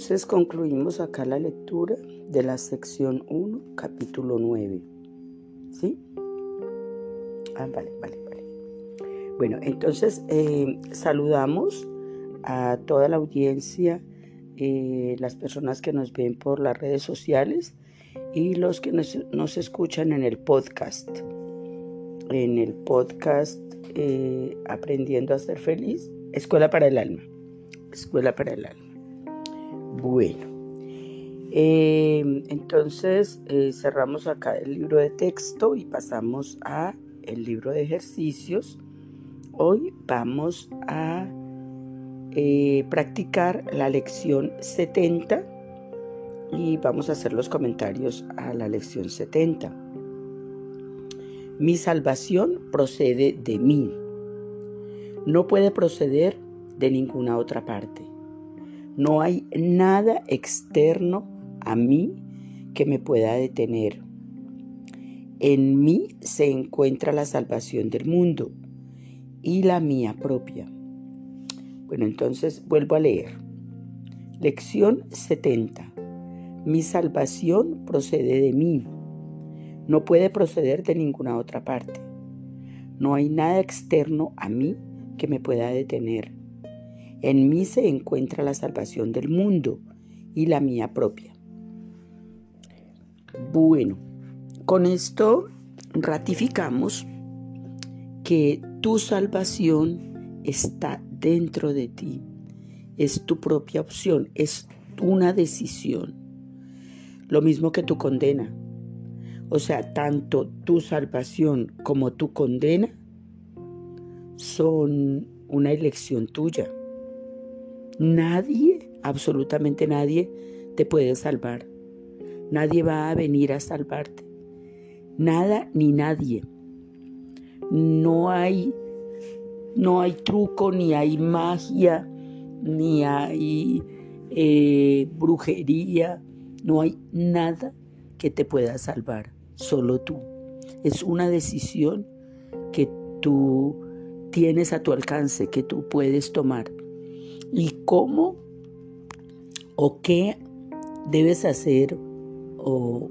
entonces concluimos acá la lectura de la sección 1, capítulo 9. ¿Sí? Ah, vale, vale, vale. Bueno, entonces eh, saludamos a toda la audiencia, eh, las personas que nos ven por las redes sociales y los que nos, escuchan en el podcast. En el podcast eh, Aprendiendo a ser feliz, Escuela para el Alma. Escuela para el Alma. Bueno, eh, entonces eh, cerramos acá el libro de texto y pasamos a el libro de ejercicios. Hoy vamos a practicar la lección 70 y vamos a hacer los comentarios a la lección 70. Mi salvación procede de mí. No puede proceder de ninguna otra parte. No hay nada externo a mí que me pueda detener. En mí se encuentra la salvación del mundo y la mía propia. Bueno, entonces vuelvo a leer. Lección 70. Mi salvación procede de mí. No puede proceder de ninguna otra parte. No hay nada externo a mí que me pueda detener. En mí se encuentra la salvación del mundo y la mía propia. Bueno, con esto ratificamos que tu salvación está dentro de ti. Es tu propia opción, es una decisión lo mismo que tu condena. O sea, tanto tu salvación como tu condena son una elección tuya. Nadie, absolutamente nadie, te puede salvar. Nadie va a venir a salvarte. Nada ni nadie. No hay, no hay truco, ni hay magia, ni hay eh, brujería, no hay nada que te pueda salvar, solo tú. Es una decisión que tú tienes a tu alcance, que tú puedes tomar. ¿Y cómo o qué debes hacer o,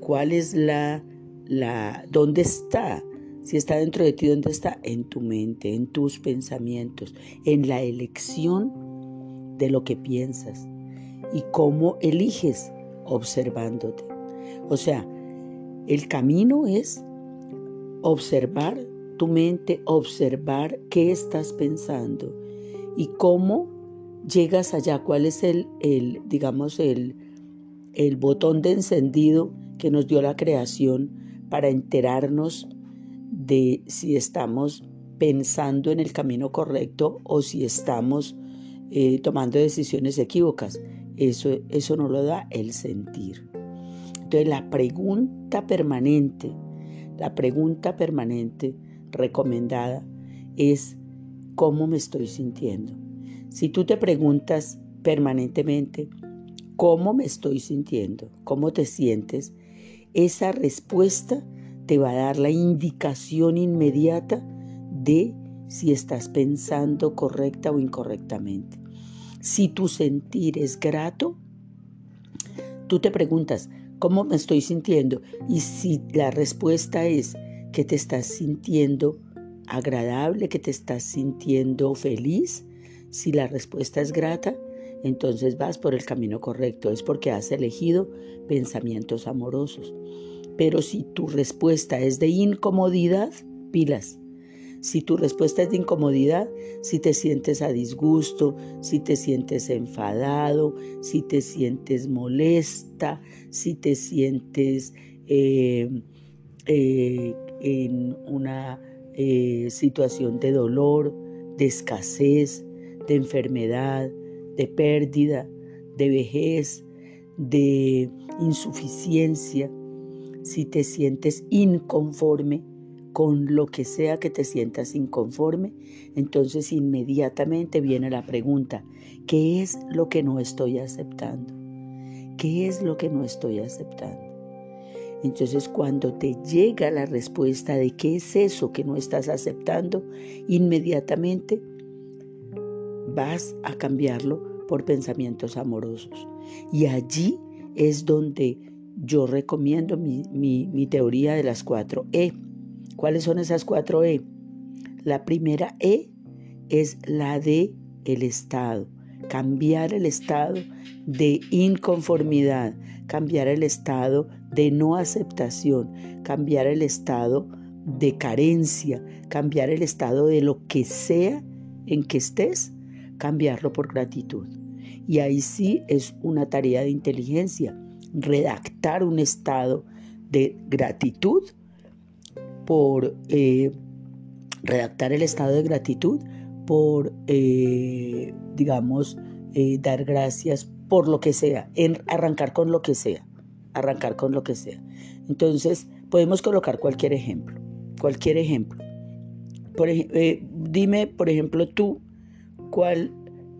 cuál es la, la, dónde está? Si está dentro de ti, ¿dónde está? En tu mente, en tus pensamientos, en la elección de lo que piensas y cómo eliges observándote. O sea, el camino es observar tu mente, observar qué estás pensando y cómo llegas allá, cuál es el, el digamos, el, el botón de encendido que nos dio la creación para enterarnos de si estamos pensando en el camino correcto o si estamos eh, tomando decisiones equívocas. Eso, eso no lo da el sentir. Entonces la pregunta permanente, la pregunta permanente recomendada es ¿cómo me estoy sintiendo? Si tú te preguntas permanentemente ¿cómo me estoy sintiendo? ¿Cómo te sientes? Esa respuesta te va a dar la indicación inmediata de si estás pensando correcta o incorrectamente. Si tu sentir es grato, tú te preguntas, ¿cómo me estoy sintiendo? Y si la respuesta es que te estás sintiendo agradable, que te estás sintiendo feliz, si la respuesta es grata, entonces vas por el camino correcto, es porque has elegido pensamientos amorosos. Pero si tu respuesta es de incomodidad, pilas, si tu respuesta es de incomodidad, si te sientes a disgusto, si te sientes enfadado, si te sientes molesta, si te sientes eh, eh, en una eh, situación de dolor, de escasez, de enfermedad, de pérdida, de vejez, de insuficiencia, si te sientes inconforme, con lo que sea que te sientas inconforme, entonces inmediatamente viene la pregunta, ¿qué es lo que no estoy aceptando? ¿Qué es lo que no estoy aceptando? Entonces cuando te llega la respuesta de qué es eso que no estás aceptando, inmediatamente vas a cambiarlo por pensamientos amorosos. Y allí es donde yo recomiendo mi, teoría de las cuatro E. ¿Cuáles son esas cuatro E? La primera E es la de el estado, cambiar el estado de inconformidad, cambiar el estado de no aceptación, cambiar el estado de carencia, cambiar el estado de lo que sea en que estés, cambiarlo por gratitud. Y ahí sí es una tarea de inteligencia, redactar un estado de gratitud por eh, redactar el estado de gratitud por, eh, digamos, eh, dar gracias por lo que sea, en arrancar con lo que sea, arrancar con lo que sea. Entonces, podemos colocar cualquier ejemplo, cualquier ejemplo. Por, eh, dime, por ejemplo, tú, ¿cuál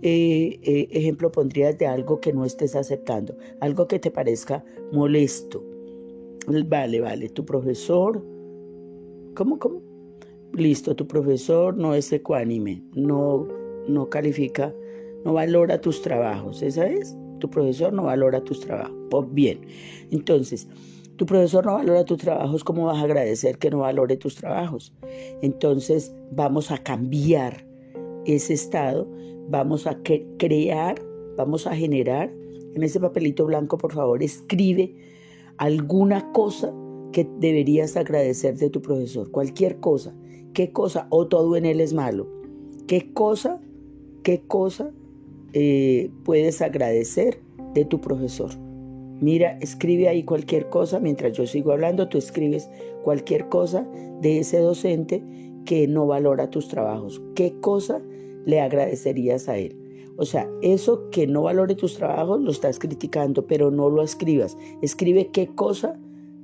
ejemplo pondrías de algo que no estés aceptando? Algo que te parezca molesto. Vale, vale, tu profesor. ¿Cómo, cómo? listo, tu profesor no es ecuánime, no, no califica, no valora tus trabajos, ¿esa es? Tu profesor no valora tus trabajos. Pues bien, entonces, tu profesor no valora tus trabajos, ¿cómo vas a agradecer que no valore tus trabajos? Entonces, vamos a cambiar ese estado, vamos a crear, vamos a generar, en ese papelito blanco, por favor, escribe alguna cosa que deberías agradecer de tu profesor, cualquier cosa. ¿Qué cosa? O todo en él es malo. ¿Qué cosa? ¿Qué cosa eh, puedes agradecer de tu profesor? Mira, escribe ahí cualquier cosa, mientras yo sigo hablando, tú escribes cualquier cosa de ese docente que no valora tus trabajos. ¿Qué cosa le agradecerías a él? O sea, eso que no valore tus trabajos lo estás criticando, pero no lo escribas. Escribe qué cosa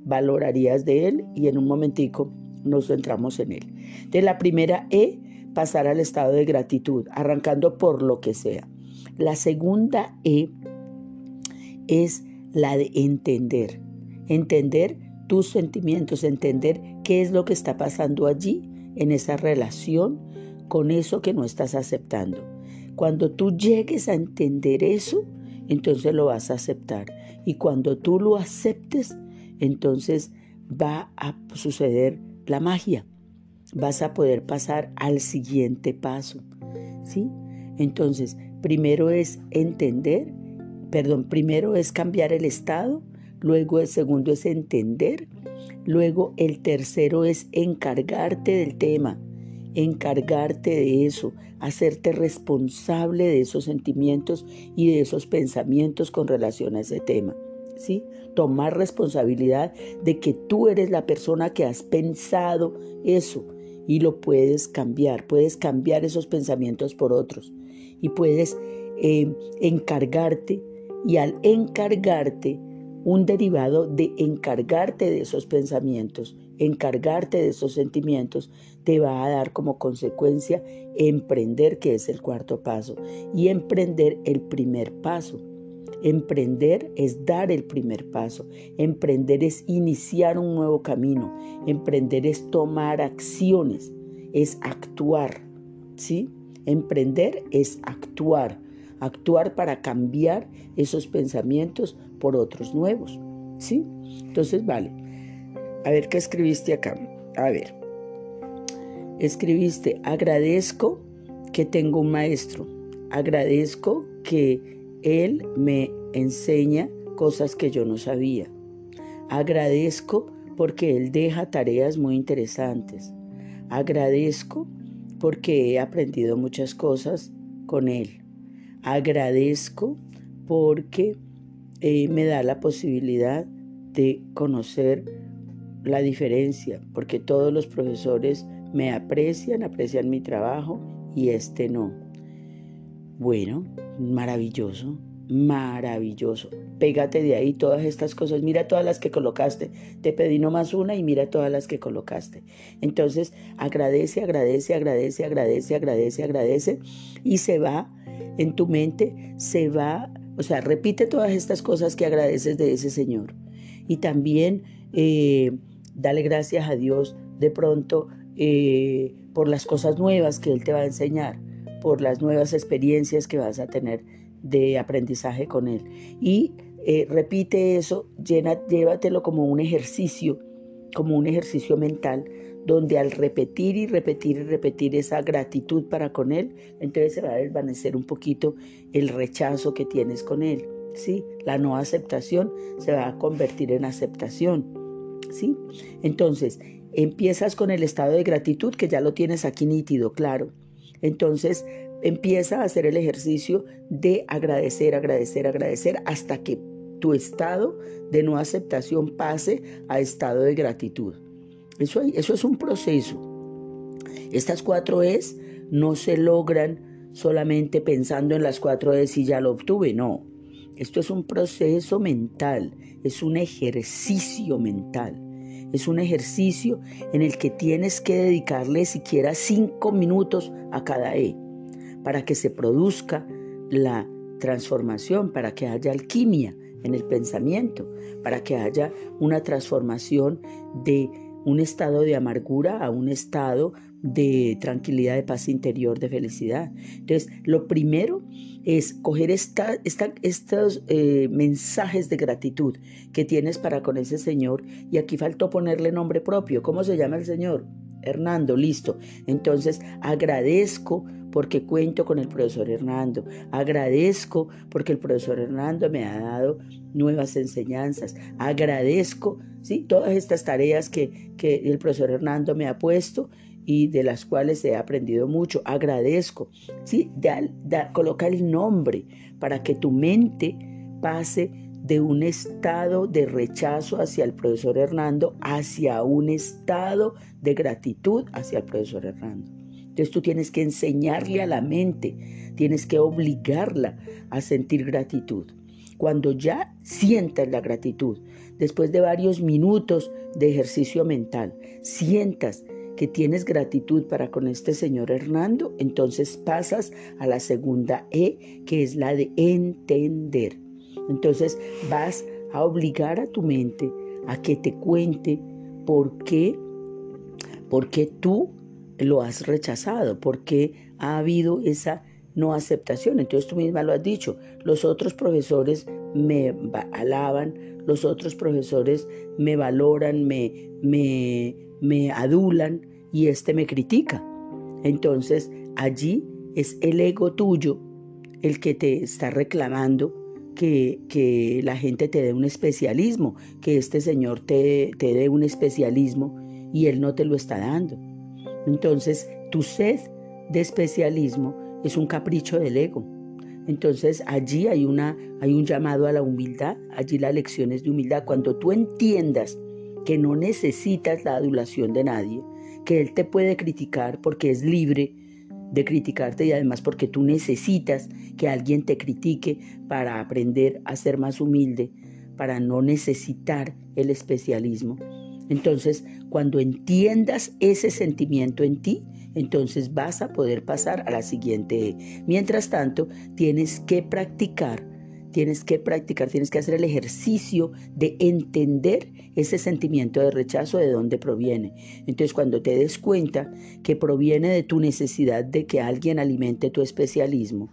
valorarías de él y en un momentico nos centramos en él. De la primera E, pasar al estado de gratitud, arrancando por lo que sea. La segunda E es la de entender. Entender tus sentimientos, entender qué es lo que está pasando allí en esa relación con eso que no estás aceptando. Cuando tú llegues a entender eso, entonces lo vas a aceptar. Y cuando tú lo aceptes, entonces va a suceder la magia. Vas a poder pasar al siguiente paso. ¿Sí? Entonces, primero es entender, perdón, primero es cambiar el estado, luego el segundo es entender, luego el tercero es encargarte del tema, encargarte de eso, hacerte responsable de esos sentimientos y de esos pensamientos con relación a ese tema. ¿Sí? tomar responsabilidad de que tú eres la persona que has pensado eso y lo puedes cambiar, puedes cambiar esos pensamientos por otros y puedes eh, encargarte y al encargarte un derivado de encargarte de esos pensamientos, encargarte de esos sentimientos, te va a dar como consecuencia emprender, que es el cuarto paso, y emprender el primer paso. Emprender es dar el primer paso. Emprender es iniciar un nuevo camino. Emprender es tomar acciones, es actuar. ¿Sí? Emprender es actuar. Actuar para cambiar esos pensamientos por otros nuevos. ¿Sí? Entonces, vale. A ver qué escribiste acá. A ver. Escribiste, agradezco que tengo un maestro. Agradezco que él me enseña cosas que yo no sabía. Agradezco porque Él deja tareas muy interesantes. Agradezco porque he aprendido muchas cosas con Él. Agradezco porque eh, me da la posibilidad de conocer la diferencia, porque todos los profesores me aprecian, aprecian mi trabajo y este no. Bueno, maravilloso, maravilloso. Pégate de ahí todas estas cosas. Mira todas las que colocaste. Te pedí nomás una y mira todas las que colocaste. Entonces, agradece, agradece, agradece, agradece, agradece, agradece. Y se va en tu mente, se va, o sea, repite todas estas cosas que agradeces de ese Señor. Y también eh, dale gracias a Dios de pronto eh, por las cosas nuevas que Él te va a enseñar por las nuevas experiencias que vas a tener de aprendizaje con Él. Y eh, repite eso, llena, llévatelo como un ejercicio, como un ejercicio mental, donde al repetir y repetir y repetir esa gratitud para con Él, entonces se va a desvanecer un poquito el rechazo que tienes con Él. ¿sí? La no aceptación se va a convertir en aceptación. ¿sí? Entonces, empiezas con el estado de gratitud, que ya lo tienes aquí nítido, claro. Entonces, empieza a hacer el ejercicio de agradecer, agradecer, agradecer, hasta que tu estado de no aceptación pase a estado de gratitud. Eso, es un proceso. Estas cuatro es no se logran solamente pensando en las cuatro es y ya lo obtuve, no. Esto es un proceso mental, es un ejercicio mental. Es un ejercicio en el que tienes que dedicarle siquiera cinco minutos a cada E para que se produzca la transformación, para que haya alquimia en el pensamiento, para que haya una transformación de un estado de amargura a un estado de tranquilidad, de paz interior, de felicidad. Entonces, lo primero es coger esta, estos eh, mensajes de gratitud que tienes para con ese Señor. Y aquí faltó ponerle nombre propio. ¿Cómo se llama el Señor? Hernando, listo. Entonces, agradezco porque cuento con el profesor Hernando. Agradezco porque el profesor Hernando me ha dado nuevas enseñanzas. Agradezco ¿sí? todas estas tareas que, que el profesor Hernando me ha puesto y de las cuales he aprendido mucho. Agradezco. ¿sí? coloca el nombre para que tu mente pase de un estado de rechazo hacia el profesor Hernando hacia un estado de gratitud hacia el profesor Hernando. Entonces tú tienes que enseñarle a la mente, tienes que obligarla a sentir gratitud. Cuando ya sientas la gratitud, después de varios minutos de ejercicio mental, sientas que tienes gratitud para con este señor Hernando, entonces pasas a la segunda E, que es la de entender. Entonces vas a obligar a tu mente a que te cuente por qué, por qué tú lo has rechazado, por qué ha habido esa no aceptación. Entonces tú misma lo has dicho, los otros profesores me alaban, los otros profesores me valoran, me, me, me adulan y este me critica. Entonces allí es el ego tuyo el que te está reclamando que, que, la gente te dé un especialismo, que este Señor te, te dé un especialismo y Él no te lo está dando. Entonces, tu sed de especialismo es un capricho del ego. Entonces, allí hay, una, hay un llamado a la humildad, allí la lección es de humildad. Cuando tú entiendas que no necesitas la adulación de nadie, que Él te puede criticar porque es libre de criticarte y además porque tú necesitas que alguien te critique para aprender a ser más humilde, para no necesitar el especialismo. Entonces, cuando entiendas ese sentimiento en ti, entonces vas a poder pasar a la siguiente. Mientras tanto, tienes que practicar, tienes que practicar, tienes que hacer el ejercicio de entender ese sentimiento de rechazo de dónde proviene. Entonces, cuando te des cuenta que proviene de tu necesidad de que alguien alimente tu especialismo,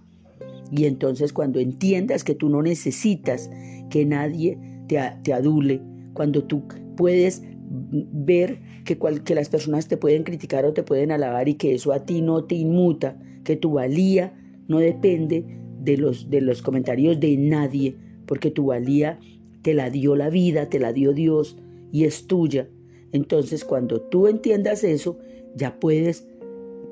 y entonces cuando entiendas que tú no necesitas que nadie te, te adule, cuando tú puedes ver que, que las personas te pueden criticar o te pueden alabar y que eso a ti no te inmuta, que tu valía no depende de los, de los comentarios de nadie, porque tu valía te la dio la vida, te la dio Dios y es tuya. Entonces cuando tú entiendas eso, ya puedes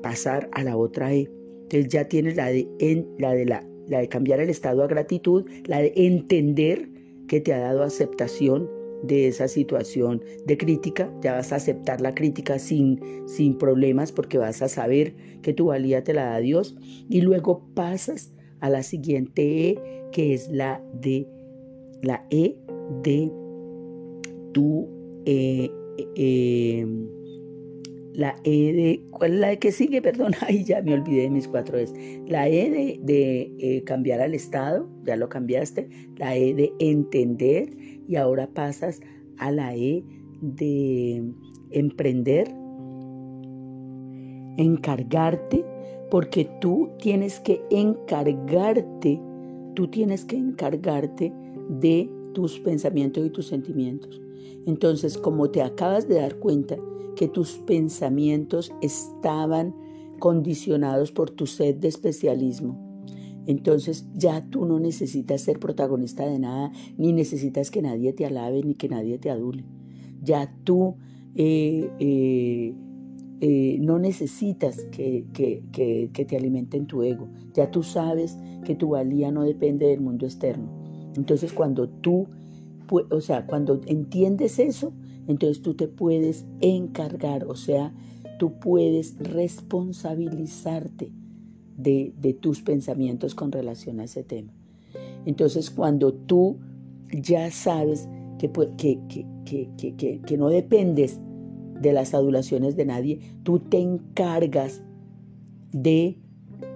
pasar a la otra E. Entonces ya tienes la de, en, la, de la de cambiar el estado a gratitud, la de entender que te ha dado aceptación, de esa situación de crítica, ya vas a aceptar la crítica sin, sin problemas porque vas a saber que tu valía te la da Dios y luego pasas a la siguiente E que es la de la E de tu eh, eh, la E de ¿cuál es la E que sigue? Perdón, ahí ya me olvidé de mis cuatro es La E de, de eh, cambiar al estado, ya lo cambiaste. La E de entender y ahora pasas a la E de emprender, encargarte, porque tú tienes que encargarte tú tienes que encargarte de tus pensamientos y tus sentimientos. Entonces, como te acabas de dar cuenta que tus pensamientos estaban condicionados por tu sed de especialismo, entonces ya tú no necesitas ser protagonista de nada, ni necesitas que nadie te alabe, ni que nadie te adule. Ya tú eh, eh, eh, no necesitas que, que te alimenten tu ego. Ya tú sabes que tu valía no depende del mundo externo. Entonces cuando tú, o sea, cuando entiendes eso, entonces tú te puedes encargar, o sea, tú puedes responsabilizarte de, tus pensamientos con relación a ese tema. Entonces, cuando tú ya sabes que, que, que, no dependes de las adulaciones de nadie, tú te encargas de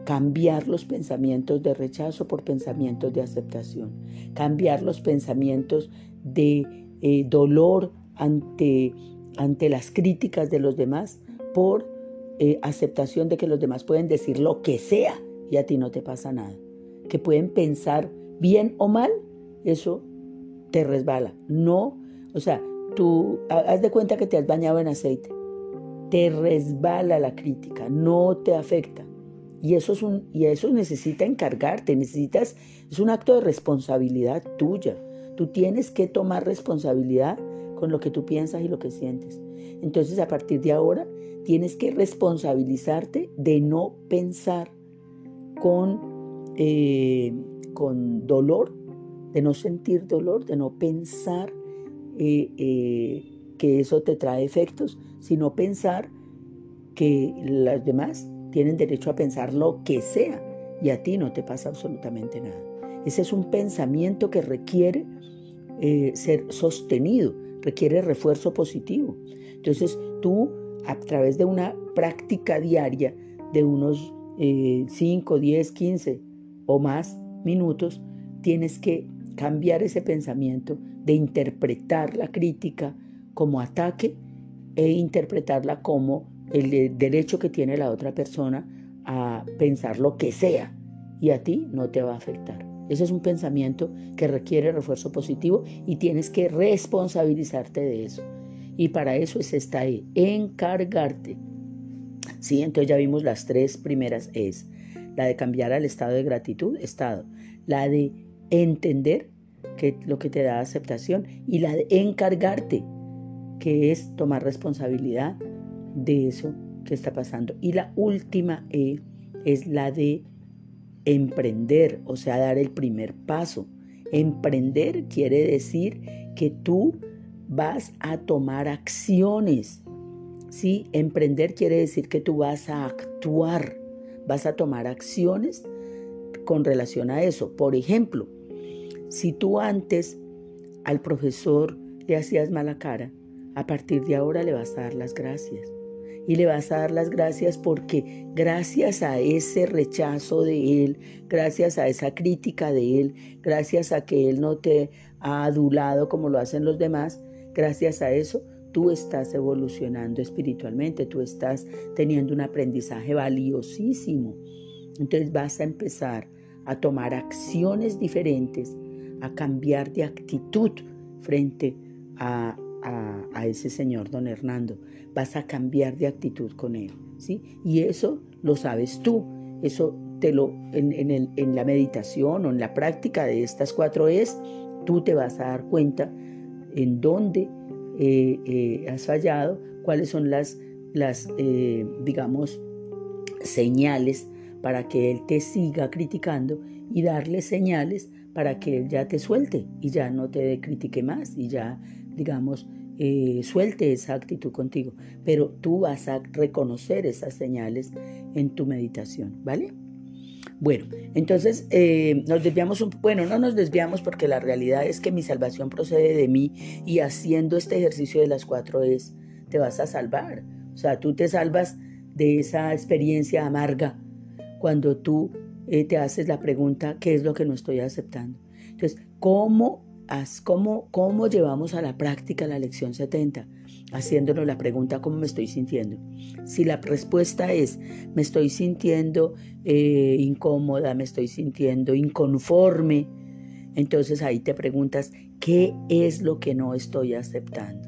cambiar los pensamientos de rechazo por pensamientos de aceptación, cambiar los pensamientos de eh, dolor ante, ante las críticas de los demás por eh, aceptación de que los demás pueden decir lo que sea y a ti no te pasa nada. Que pueden pensar bien o mal, eso te resbala. No, o sea, tú haz de cuenta que te has bañado en aceite. Te resbala la crítica, no te afecta. Y eso, es un, y eso necesita encargarte, necesitas, es un acto de responsabilidad tuya. Tú tienes que tomar responsabilidad con lo que tú piensas y lo que sientes. Entonces, a partir de ahora, tienes que responsabilizarte de no pensar con, eh, con dolor, de no sentir dolor, de no pensar eh, eh, que eso te trae efectos, sino pensar que los demás tienen derecho a pensar lo que sea y a ti no te pasa absolutamente nada. Ese es un pensamiento que requiere ser sostenido, requiere refuerzo positivo. Entonces tú a través de una práctica diaria de unos 5, 10, 15 o más minutos, tienes que cambiar ese pensamiento de interpretar la crítica como ataque e interpretarla como el derecho que tiene la otra persona a pensar lo que sea y a ti no te va a afectar. Ese es un pensamiento que requiere refuerzo positivo y tienes que responsabilizarte de eso. Y para eso es esta E, encargarte. Sí, entonces ya vimos las tres primeras es. La de cambiar al estado de gratitud, estado. La de entender que lo que te da aceptación y la de encargarte, que es tomar responsabilidad de eso que está pasando. Y la última E es la de emprender, o sea, dar el primer paso. Emprender quiere decir que tú vas a tomar acciones. ¿sí? Emprender quiere decir que tú vas a actuar, vas a tomar acciones con relación a eso. Por ejemplo, si tú antes al profesor le hacías mala cara, a partir de ahora le vas a dar las gracias. Y le vas a dar las gracias porque gracias a ese rechazo de él, gracias a esa crítica de él, gracias a que él no te ha adulado como lo hacen los demás, Gracias a eso, tú estás evolucionando espiritualmente, tú estás teniendo un aprendizaje valiosísimo. Entonces vas a empezar a tomar acciones diferentes, a cambiar de actitud frente a, ese señor don Hernando. Vas a cambiar de actitud con él. ¿sí? Y eso lo sabes tú. Eso te lo, en, en la meditación o en la práctica de estas cuatro es, tú te vas a dar cuenta en dónde eh, eh, has fallado, cuáles son las, las eh, digamos, señales para que Él te siga criticando y darle señales para que Él ya te suelte y ya no te critique más y ya, digamos, suelte esa actitud contigo. Pero tú vas a reconocer esas señales en tu meditación, ¿vale? Bueno, entonces eh, nos desviamos un bueno, no nos desviamos porque la realidad es que mi salvación procede de mí y haciendo este ejercicio de las cuatro es, te vas a salvar. O sea, tú te salvas de esa experiencia amarga cuando tú eh, te haces la pregunta, ¿qué es lo que no estoy aceptando? Entonces, ¿cómo cómo, cómo llevamos a la práctica la lección 70, haciéndonos la pregunta ¿cómo me estoy sintiendo? Si la respuesta es me estoy sintiendo eh, incómoda, me estoy sintiendo inconforme, entonces ahí te preguntas ¿qué es lo que no estoy aceptando?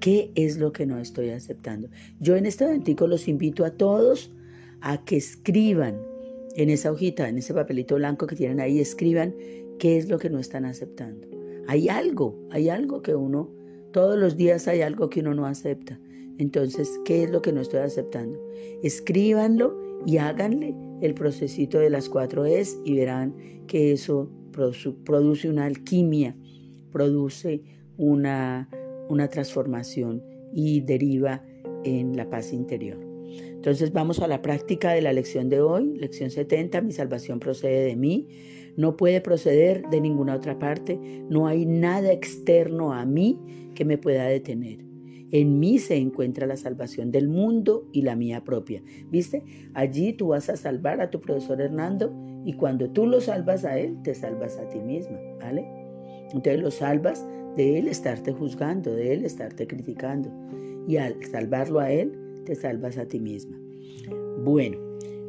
¿Qué es lo que no estoy aceptando? Yo en este momento los invito a todos a que escriban en esa hojita, en ese papelito blanco que tienen ahí, escriban qué es lo que no están aceptando. Hay algo, hay algo que uno, todos los días hay algo que uno no acepta. Entonces, ¿qué es lo que no estoy aceptando? Escríbanlo y háganle el procesito de las cuatro es y verán que eso produce una alquimia, produce una, una transformación y deriva en la paz interior. Entonces vamos a la práctica de la lección de hoy, lección 70, mi salvación procede de mí, no puede proceder de ninguna otra parte, no hay nada externo a mí que me pueda detener. En mí se encuentra la salvación del mundo y la mía propia. ¿Viste? Allí tú vas a salvar a tu profesor Hernando y cuando tú lo salvas a él, te salvas a ti misma, ¿vale? Entonces lo salvas de él estarte juzgando, de él estarte criticando. Y al salvarlo a él, te salvas a ti misma. Bueno,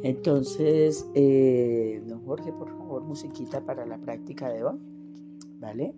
entonces, eh, don Jorge, por favor, musiquita para la práctica de hoy. ¿Vale?